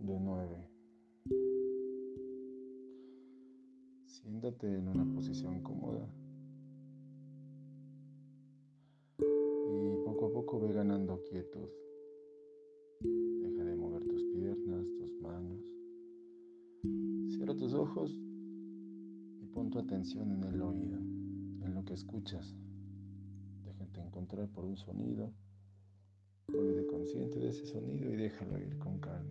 de 9. Siéntate en una posición cómoda y poco a poco ve ganando quietud. Deja de mover tus piernas, tus manos. Cierra tus ojos y pon tu atención en el oído, en lo que escuchas. Déjate encontrar por un sonido. Vuelve consciente de ese sonido y déjalo ir con calma.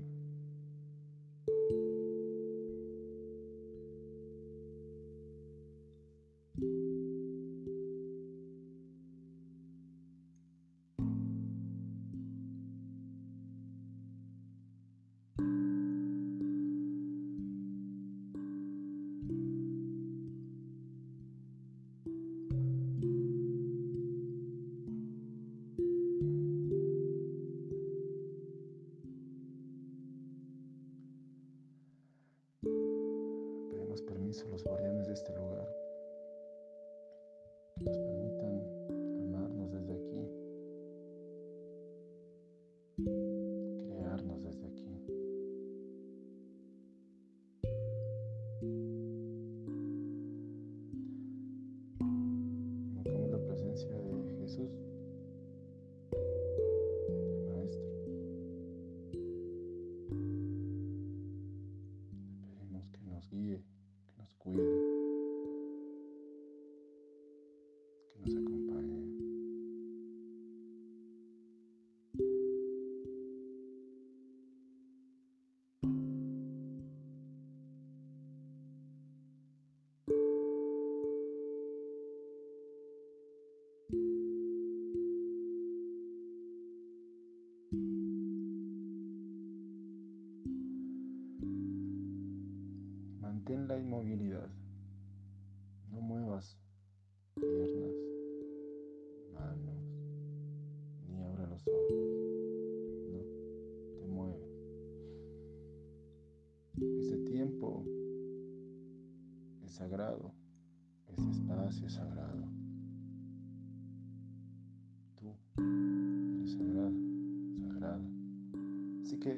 Que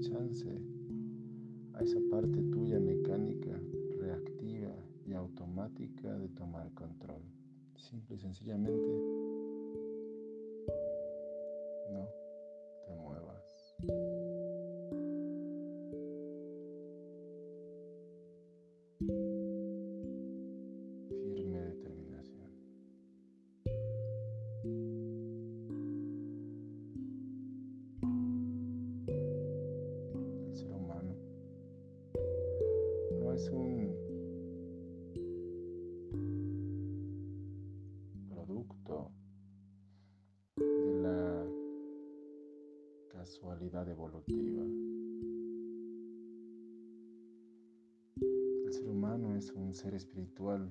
chance a esa parte tuya mecánica, reactiva y automática de tomar control. Simple y sencillamente, casualidad evolutiva. El ser humano es un ser espiritual,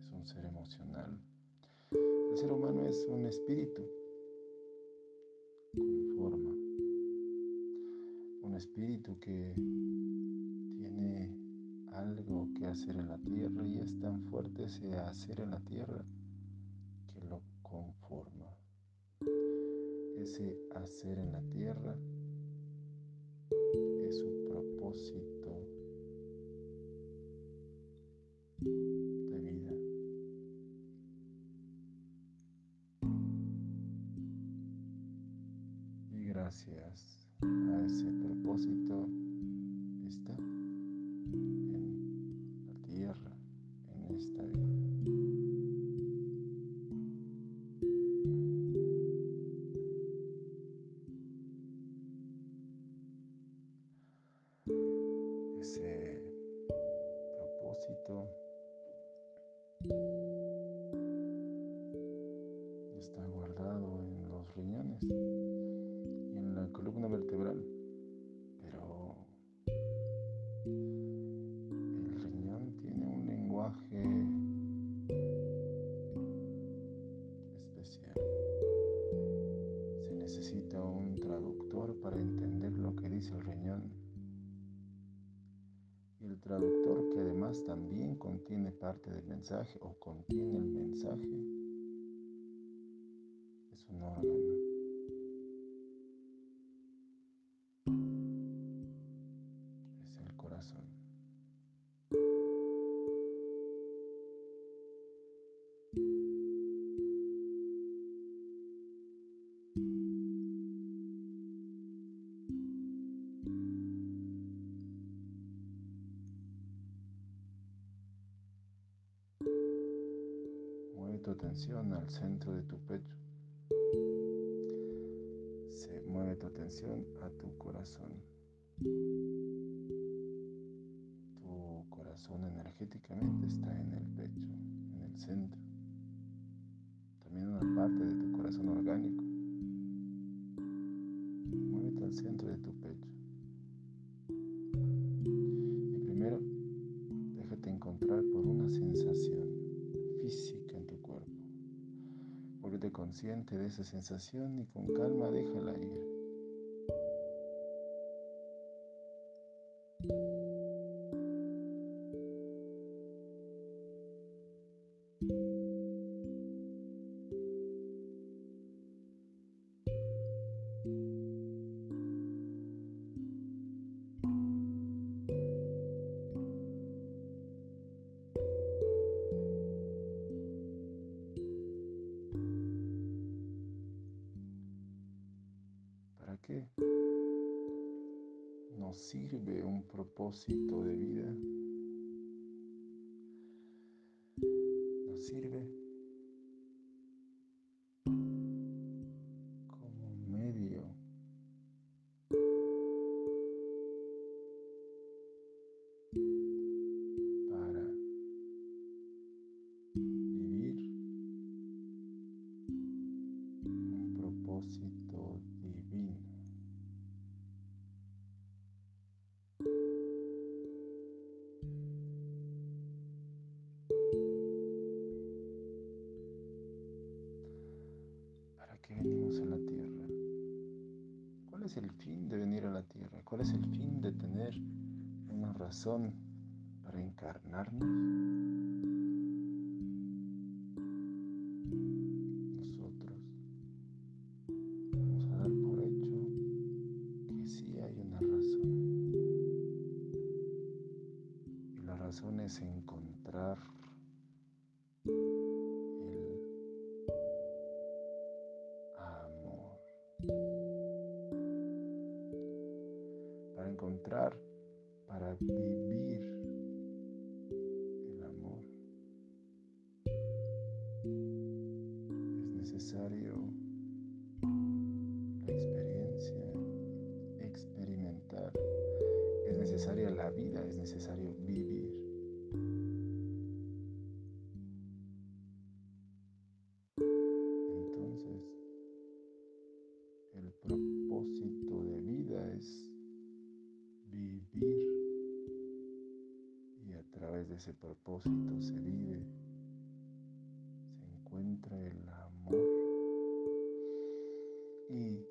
es un ser emocional. El ser humano es un espíritu con forma espíritu que tiene algo que hacer en la tierra y es tan fuerte ese hacer en la tierra Ese hacer en la tierra es su propósito de vida. Y gracias a ese propósito parte del mensaje o contiene el mensaje es un órgano. Tu atención al centro de tu pecho. Se mueve tu atención a tu corazón. Tu corazón energéticamente está en el pecho, en el centro. También una parte de tu corazón orgánico. Muévete al centro de tu pecho. Consciente de esa sensación y con calma déjala ir. Un propósito de vida. Vivir el amor. Es necesario la experiencia, experimentar. Es necesaria la vida, es necesario vivir. Entonces, el propósito de vida es vivir ese propósito se vive, se encuentra el amor. Y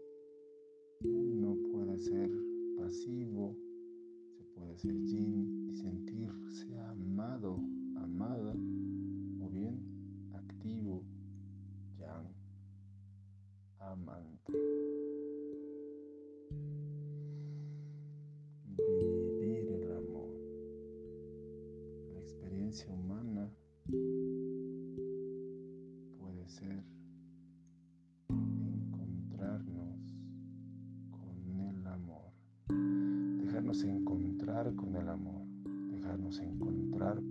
uno puede ser pasivo, se puede ser yin y sentirse dejarnos encontrar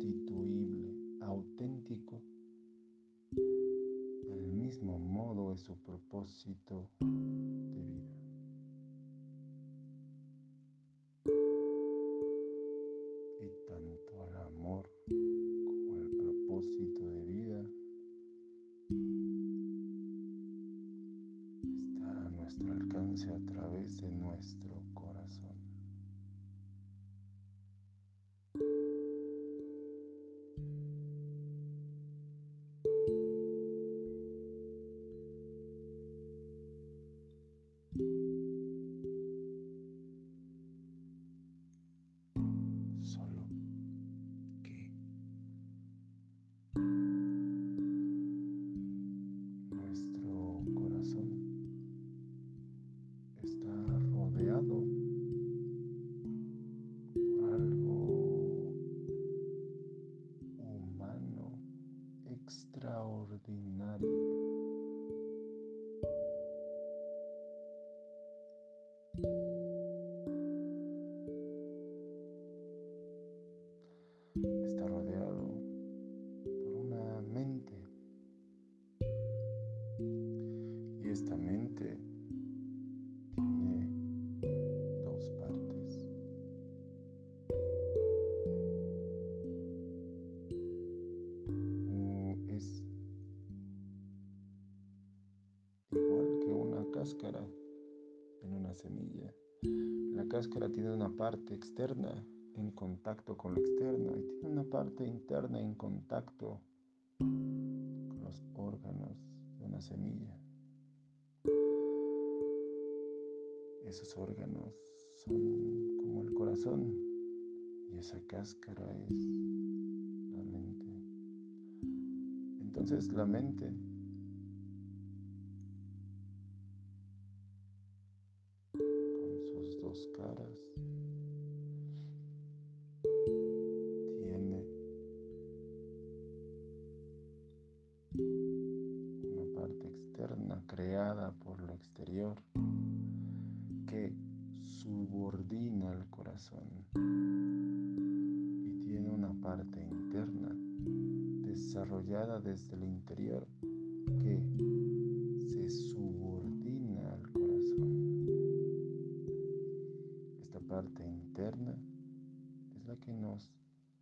insustituible, auténtico. Del mismo modo es su propósito de vida. Cáscara tiene una parte externa en contacto con lo externo y tiene una parte interna en contacto con los órganos de una semilla. Esos órganos son como el corazón y esa cáscara es la mente. Entonces la mente exterior que subordina el corazón y tiene una parte interna desarrollada desde el interior que se subordina al corazón. Esta parte interna es la que nos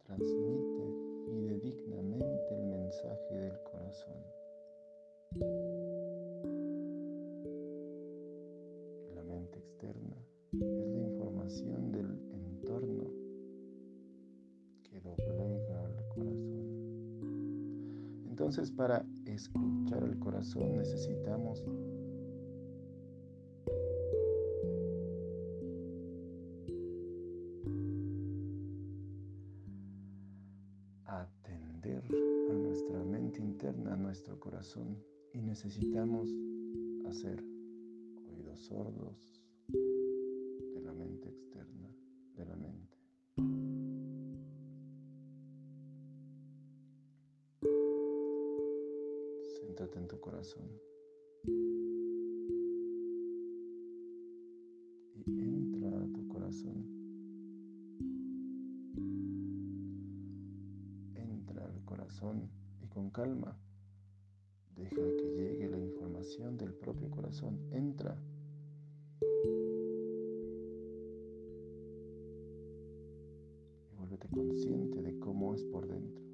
transmite fidedignamente el mensaje del corazón. Entonces para escuchar el corazón necesitamos atender a nuestra mente interna, a nuestro corazón y necesitamos hacer oídos sordos de la mente externa, de la mente. Corazón. Y entra a tu corazón. Entra al corazón y con calma deja que llegue la información del propio corazón. Entra. consciente de cómo es por dentro.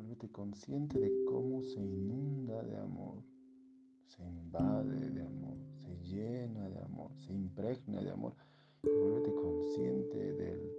Vuélvete consciente de cómo se inunda de amor, se invade de amor, se llena de amor, se impregna de amor. Vuélvete consciente del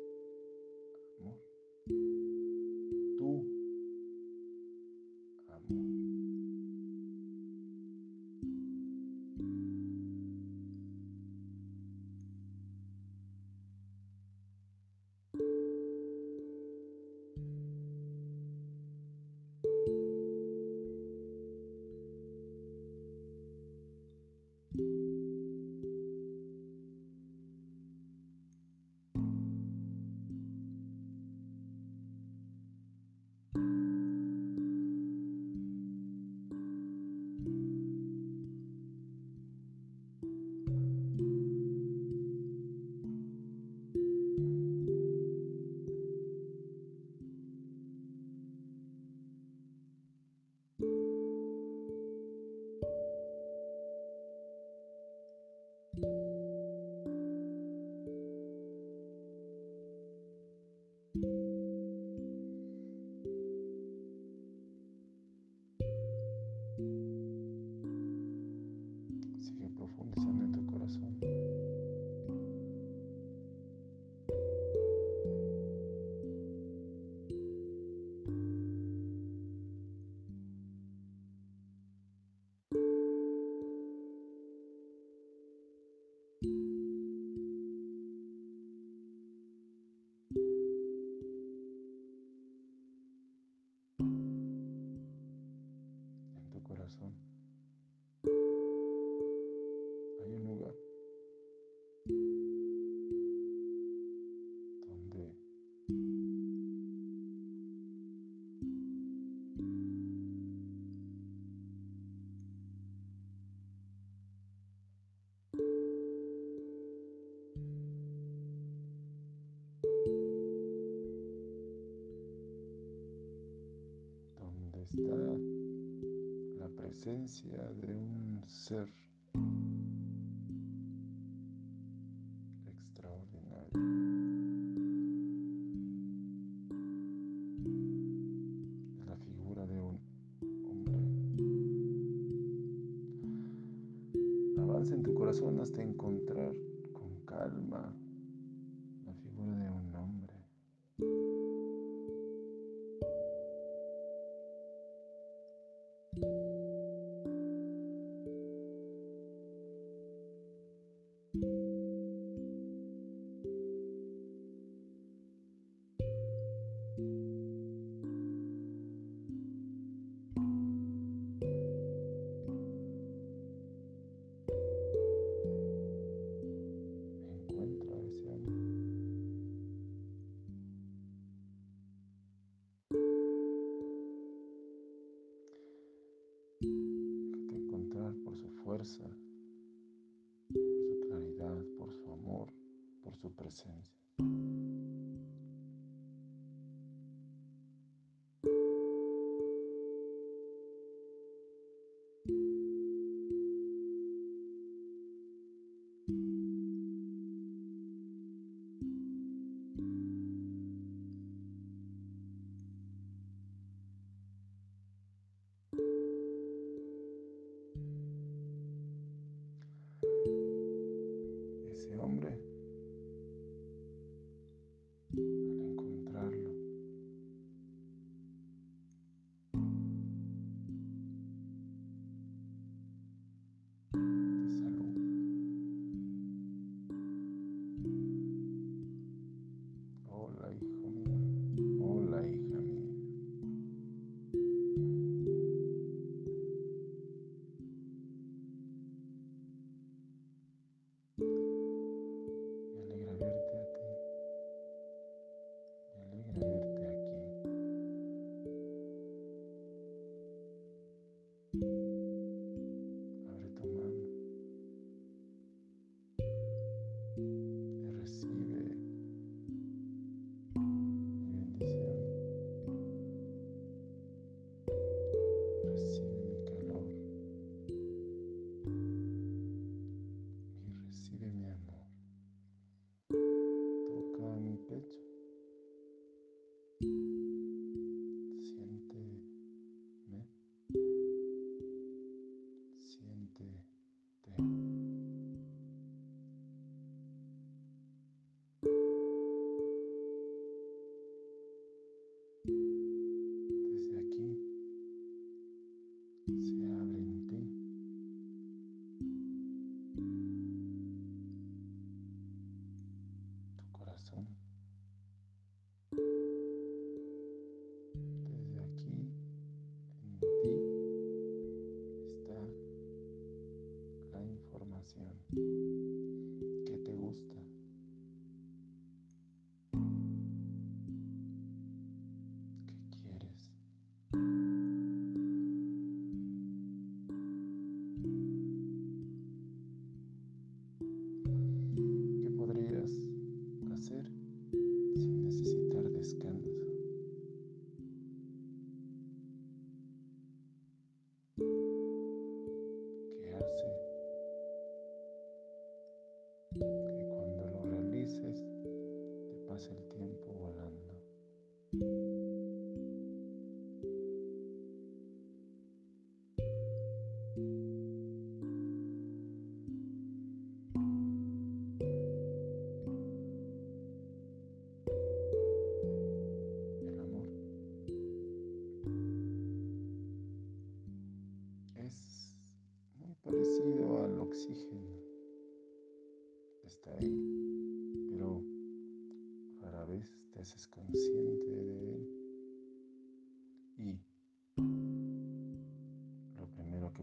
de un ser extraordinario. la figura de un hombre. Avanza en tu corazón hasta encontrar con calma por su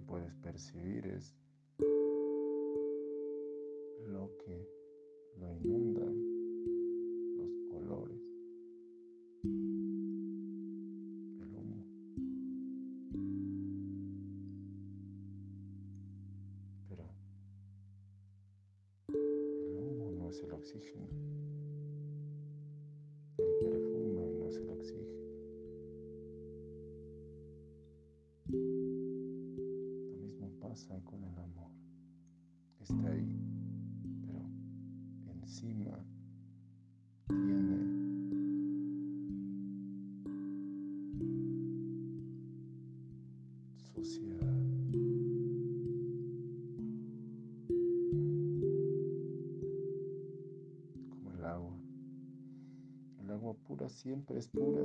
puedes percibir es lo que lo inunda. siempre es pura.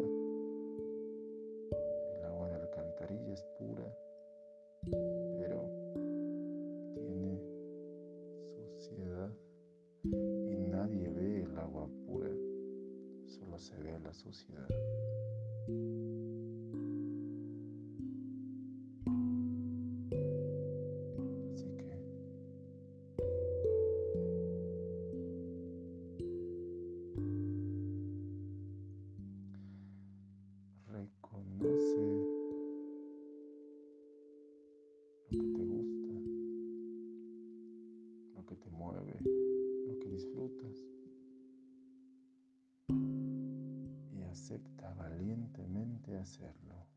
El agua de alcantarilla es pura, pero tiene suciedad y nadie ve el agua pura, solo se ve la suciedad. acepta valientemente hacerlo.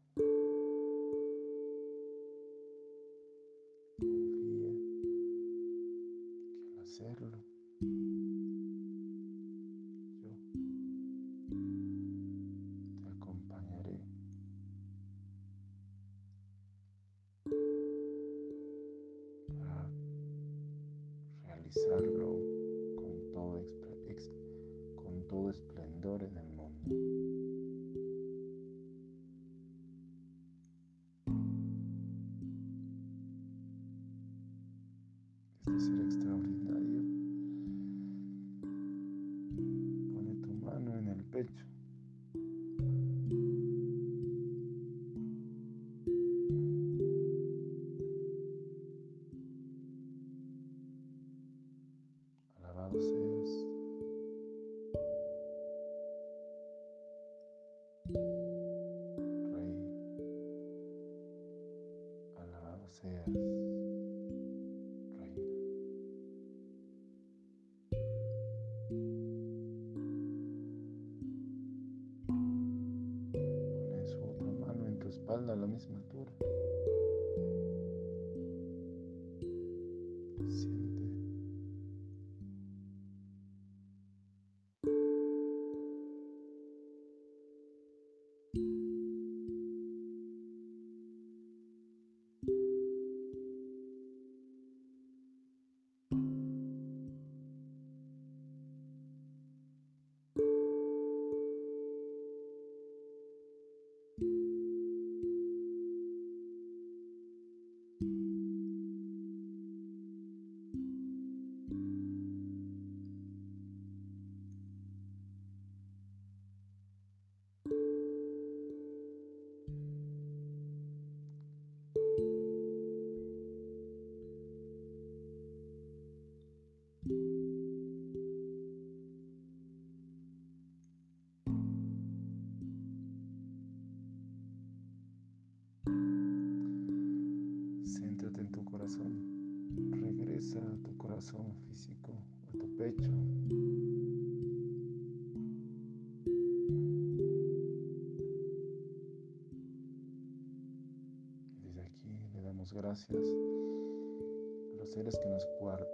Gracias a los seres que nos,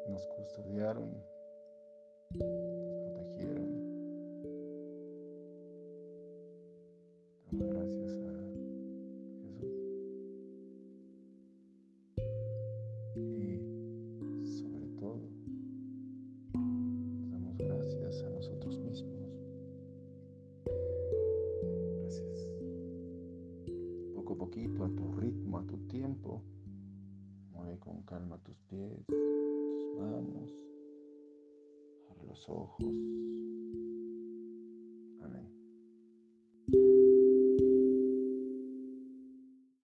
nos custodiaron,